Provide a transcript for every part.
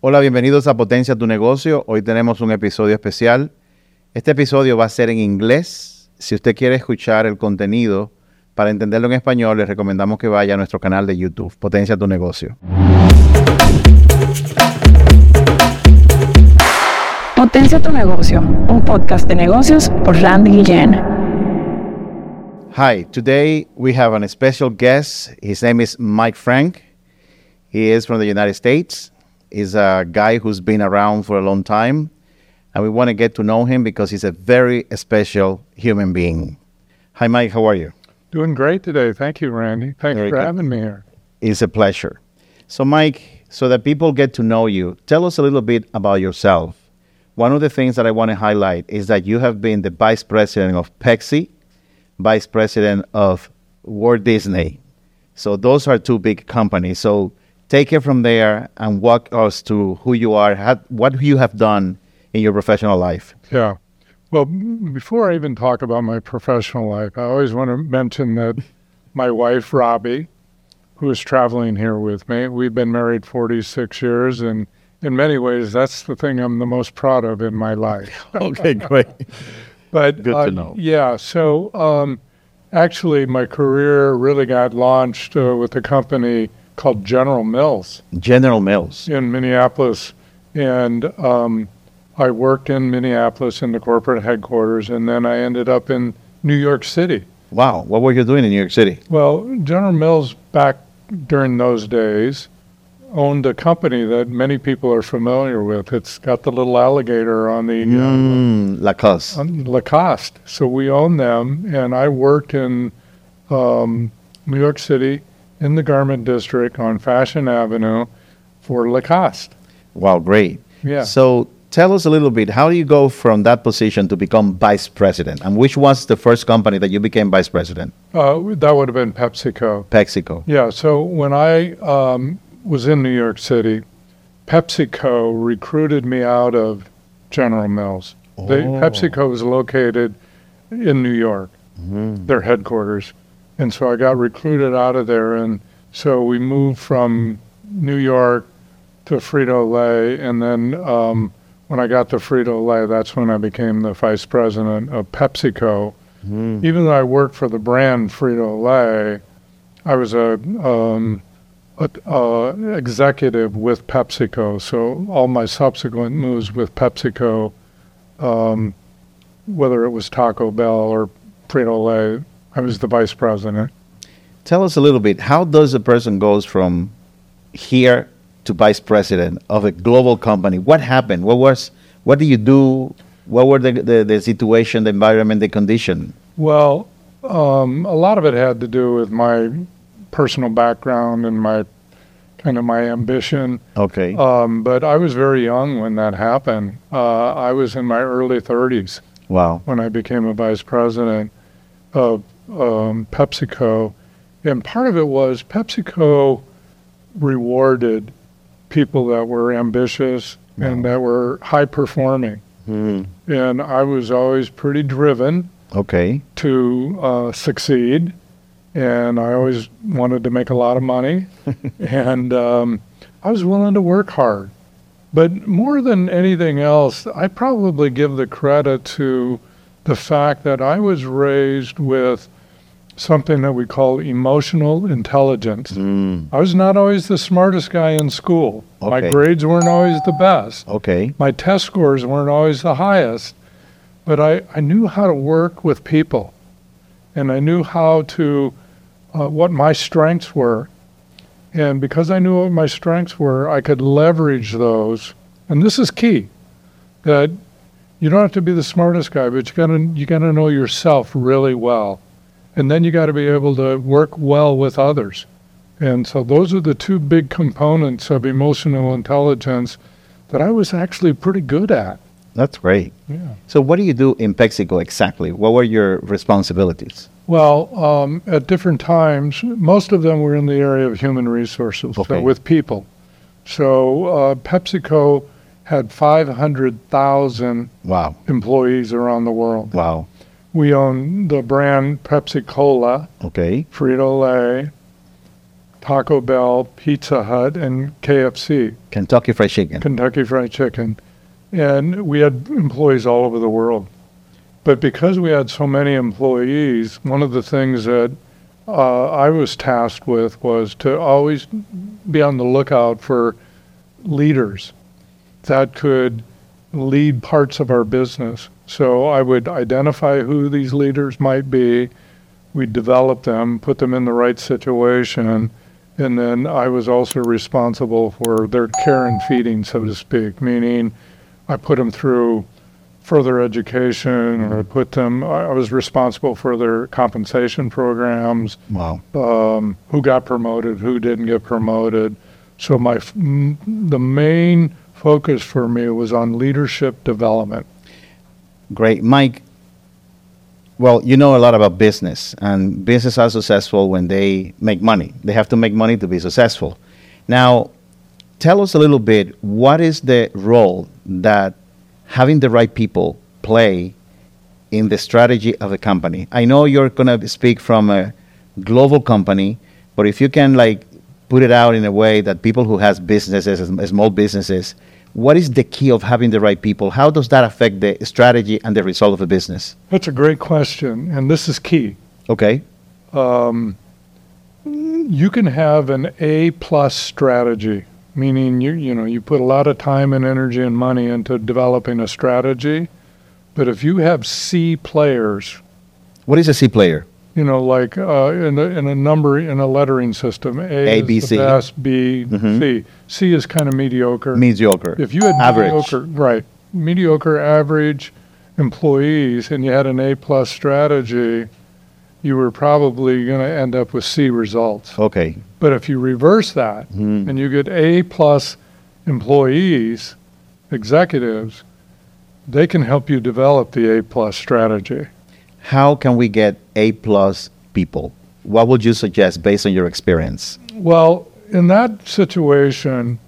Hola, bienvenidos a Potencia tu negocio. Hoy tenemos un episodio especial. Este episodio va a ser en inglés. Si usted quiere escuchar el contenido para entenderlo en español, le recomendamos que vaya a nuestro canal de YouTube, Potencia tu negocio. Potencia tu negocio, un podcast de negocios por Randy Guillén. Hi, today we have a special guest. His name is Mike Frank. He is from the United States. He's a guy who's been around for a long time, and we want to get to know him because he's a very special human being. Hi, Mike. How are you? Doing great today. Thank you, Randy. Thanks Very for good. having me here. It's a pleasure. So, Mike, so that people get to know you, tell us a little bit about yourself. One of the things that I want to highlight is that you have been the vice president of Pepsi, vice president of Walt Disney. So, those are two big companies. So, take it from there and walk us to who you are, ha- what you have done in your professional life. Yeah. Well, before I even talk about my professional life, I always want to mention that my wife, Robbie, who is traveling here with me, we've been married 46 years, and in many ways, that's the thing I'm the most proud of in my life. Okay, great. But Good to uh, know. Yeah. So um, actually, my career really got launched uh, with a company called General Mills. General Mills. in Minneapolis, and um, I worked in Minneapolis in the corporate headquarters, and then I ended up in New York City. Wow, what were you doing in New York City? Well, General Mills back during those days owned a company that many people are familiar with. It's got the little alligator on the uh, Mm, Lacoste. on Lacoste. So we own them, and I worked in um, New York City in the garment district on Fashion Avenue for Lacoste. Wow, great. Yeah. So tell us a little bit, how do you go from that position to become vice president? And which was the first company that you became vice president? Uh, that would have been PepsiCo. PepsiCo. Yeah. So when I um, was in New York City, PepsiCo recruited me out of General Mills. They, Oh. PepsiCo was located in New York, Mhm. their headquarters, and so I got recruited out of there, and so we moved from New York to Frito Lay, and then um, when I got to Frito Lay, that's when I became the vice president of PepsiCo Mhm. even though I worked for the brand Frito Lay, I was a, um, a, a executive with PepsiCo. So all my subsequent moves with PepsiCo, um, whether it was Taco Bell or Frito Lay, I was the vice president. Tell us a little bit, how does a person goes from here to vice president of a global company? What happened? What was, what do you do? What were the, the, the situation, the environment, the condition? Well, um, a lot of it had to do with my personal background and my kind of my ambition. Okay. Um, but I was very young when that happened. Uh, I was in my early 30s wow. when I became a vice president of um, PepsiCo. And part of it was PepsiCo rewarded people that were ambitious and that were high performing. Mhm. And I was always pretty driven Okay. to uh, succeed. And I always wanted to make a lot of money. and um, I was willing to work hard. But more than anything else, I probably give the credit to the fact that I was raised with something that we call emotional intelligence. Mm. I was not always the smartest guy in school. My grades weren't always the best Okay. my test scores weren't always the highest, but I, I knew how to work with people and I knew how to, uh, what my strengths were. And because I knew what my strengths were, I could leverage those. And this is key that you don't have to be the smartest guy, but you gotta, you gotta know yourself really well. And then you gotta be able to work well with others. And so those are the two big components of emotional intelligence that I was actually pretty good at. That's great. Yeah. So, what do you do in PepsiCo exactly? What were your responsibilities? Well, um, at different times, most of them were in the area of human resources, so with people. So uh, PepsiCo had 500,000 Wow. employees around the world. Wow. We own the brand Pepsi Cola, Okay. Frito Lay, Taco Bell, Pizza Hut, and KFC, Kentucky Fried Chicken. Kentucky Fried Chicken. And we had employees all over the world. But because we had so many employees, one of the things that uh, I was tasked with was to always be on the lookout for leaders that could lead parts of our business. So I would identify who these leaders might be, we'd develop them, put them in the right situation, and then I was also responsible for their care and feeding, so to speak, meaning I put them through further education or I put them, I I was responsible for their compensation programs, Wow. um, who got promoted, who didn't get promoted. So my the main focus for me was on leadership development. Great. Mike, well, you know a lot about business, and businesses are successful when they make money. They have to make money to be successful. Now, tell us a little bit what is the role that having the right people play in the strategy of a company? I know you're going to speak from a global company, but if you can like put it out in a way that people who has businesses, small businesses, what is the key of having the right people? How does that affect the strategy and the result of a business? That's a great question, and this is key. Okay. Um, you can have an A plus strategy, meaning you you know you put a lot of time and energy and money into developing a strategy, but if you have C players, What is a C player? You know, like uh, in, a, in a number in a lettering system, A, A, B, C. best, B, Mhm. C. C is kind of mediocre. Mediocre. if you had average. mediocre, right, mediocre average employees, and you had an A plus strategy, you were probably going to end up with C results. Okay. But if you reverse that Mhm. and you get A plus employees, executives, they can help you develop the A plus strategy. How can we get A plus people? What would you suggest based on your experience? Well, in that situation,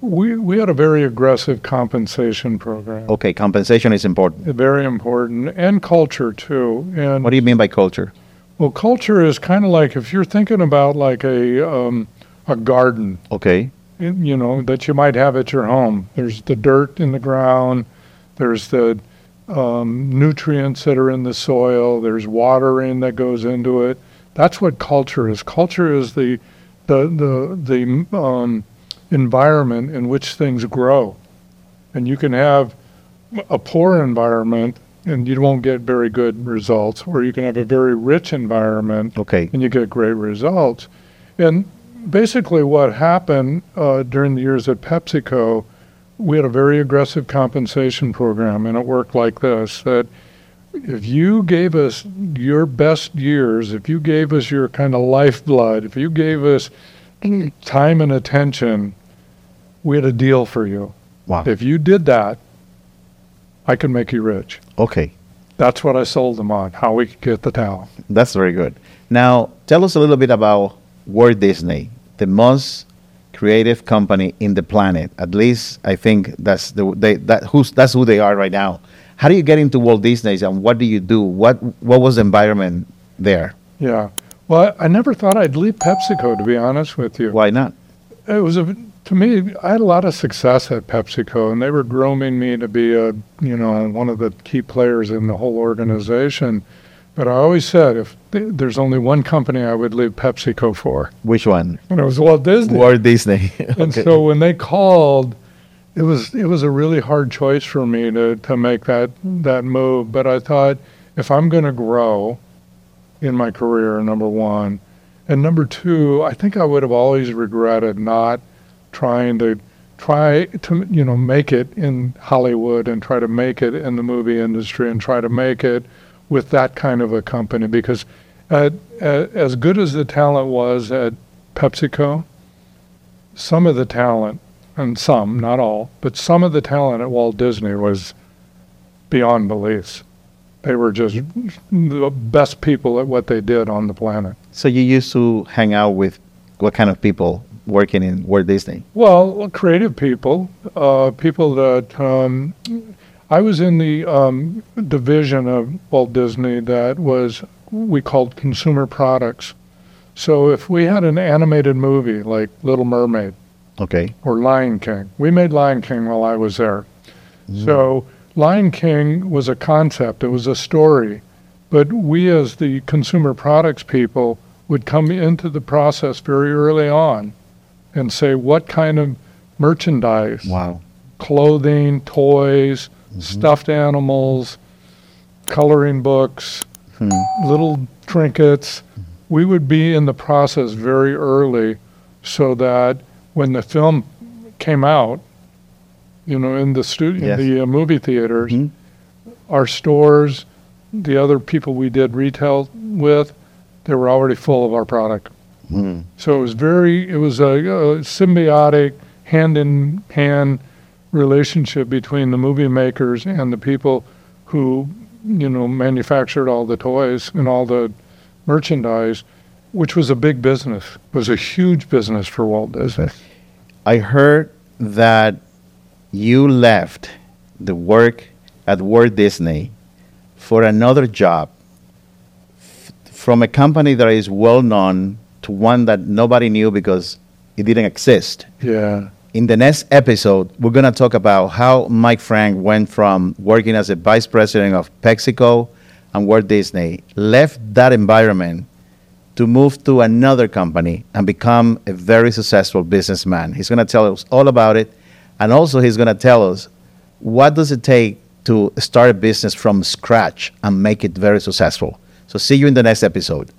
we, we had a very aggressive compensation program. Okay, compensation is important. Very important, and culture too. And What do you mean by culture? well, culture is kind of like if you're thinking about like a um, a garden, Okay. you know, that you might have at your home. There's the dirt in the ground. There's the um, nutrients that are in the soil. There's watering that goes into it. That's what culture is. Culture is the the the the um, environment in which things grow, and you can have a poor environment and you won't get very good results, or you can have a very rich environment Okay. and you get great results. And basically, what happened uh, during the years at PepsiCo, we had a very aggressive compensation program, and it worked like this: that if you gave us your best years, if you gave us your kind of lifeblood, if you gave us time and attention, we had a deal for you. Wow. If you did that, I could make you rich. Okay. That's what I sold them on, how we could get the talent. That's very good. Now, tell us a little bit about Walt Disney, the most creative company in the planet. At least I think that's the they, that who's that's who they are right now. How do you get into Walt Disney's and what do you do? What what was the environment there? Yeah. Well, I, never thought I'd leave PepsiCo, to be honest with you. Why not? It was a, to me, I had a lot of success at PepsiCo, and they were grooming me to be a, you know, one of the key players in the whole organization. But I always said, if th- there's only one company I would leave PepsiCo for, Which one? and it was Walt Disney. Walt Disney. And so when they called, it was it was a really hard choice for me to to make that that move. But I thought if I'm going to grow in my career, number one, and number two, I think I would have always regretted not trying to try to you know make it in Hollywood and try to make it in the movie industry and try to make it with that kind of a company because at, at, as good as the talent was at PepsiCo, some of the talent, and some, not all, but some of the talent at Walt Disney was beyond beliefs. They were just the best people at what they did on the planet. So you used to hang out with what kind of people working in Walt Disney? Well, creative people, uh, people that um, I was in the um, division of Walt Disney that was we called consumer products. So if we had an animated movie like Little Mermaid Okay. or Lion King, we made Lion King while I was there. So Lion King was a concept, it was a story, but we as the consumer products people would come into the process very early on and say what kind of merchandise, Wow. clothing, toys, stuffed animals, coloring books, Hmm. little trinkets. We would be in the process very early so that when the film came out, you know, in the studio, Yes. the uh, movie theaters, Mhm. our stores, the other people we did retail with, they were already full of our product. Hmm. So it was very, it was a, a symbiotic, hand in hand relationship between the movie makers and the people who, you know, manufactured all the toys and all the merchandise, which was a big business, was a huge business for Walt Disney. I heard that you left the work at Walt Disney for another job f- from a company that is well known to one that nobody knew because it didn't exist. Yeah. In the next episode, we're going to talk about how Mike Frank went from working as a vice president of PepsiCo and Walt Disney, left that environment to move to another company and become a very successful businessman. He's going to tell us all about it, and also he's going to tell us what does it take to start a business from scratch and make it very successful. So see you in the next episode.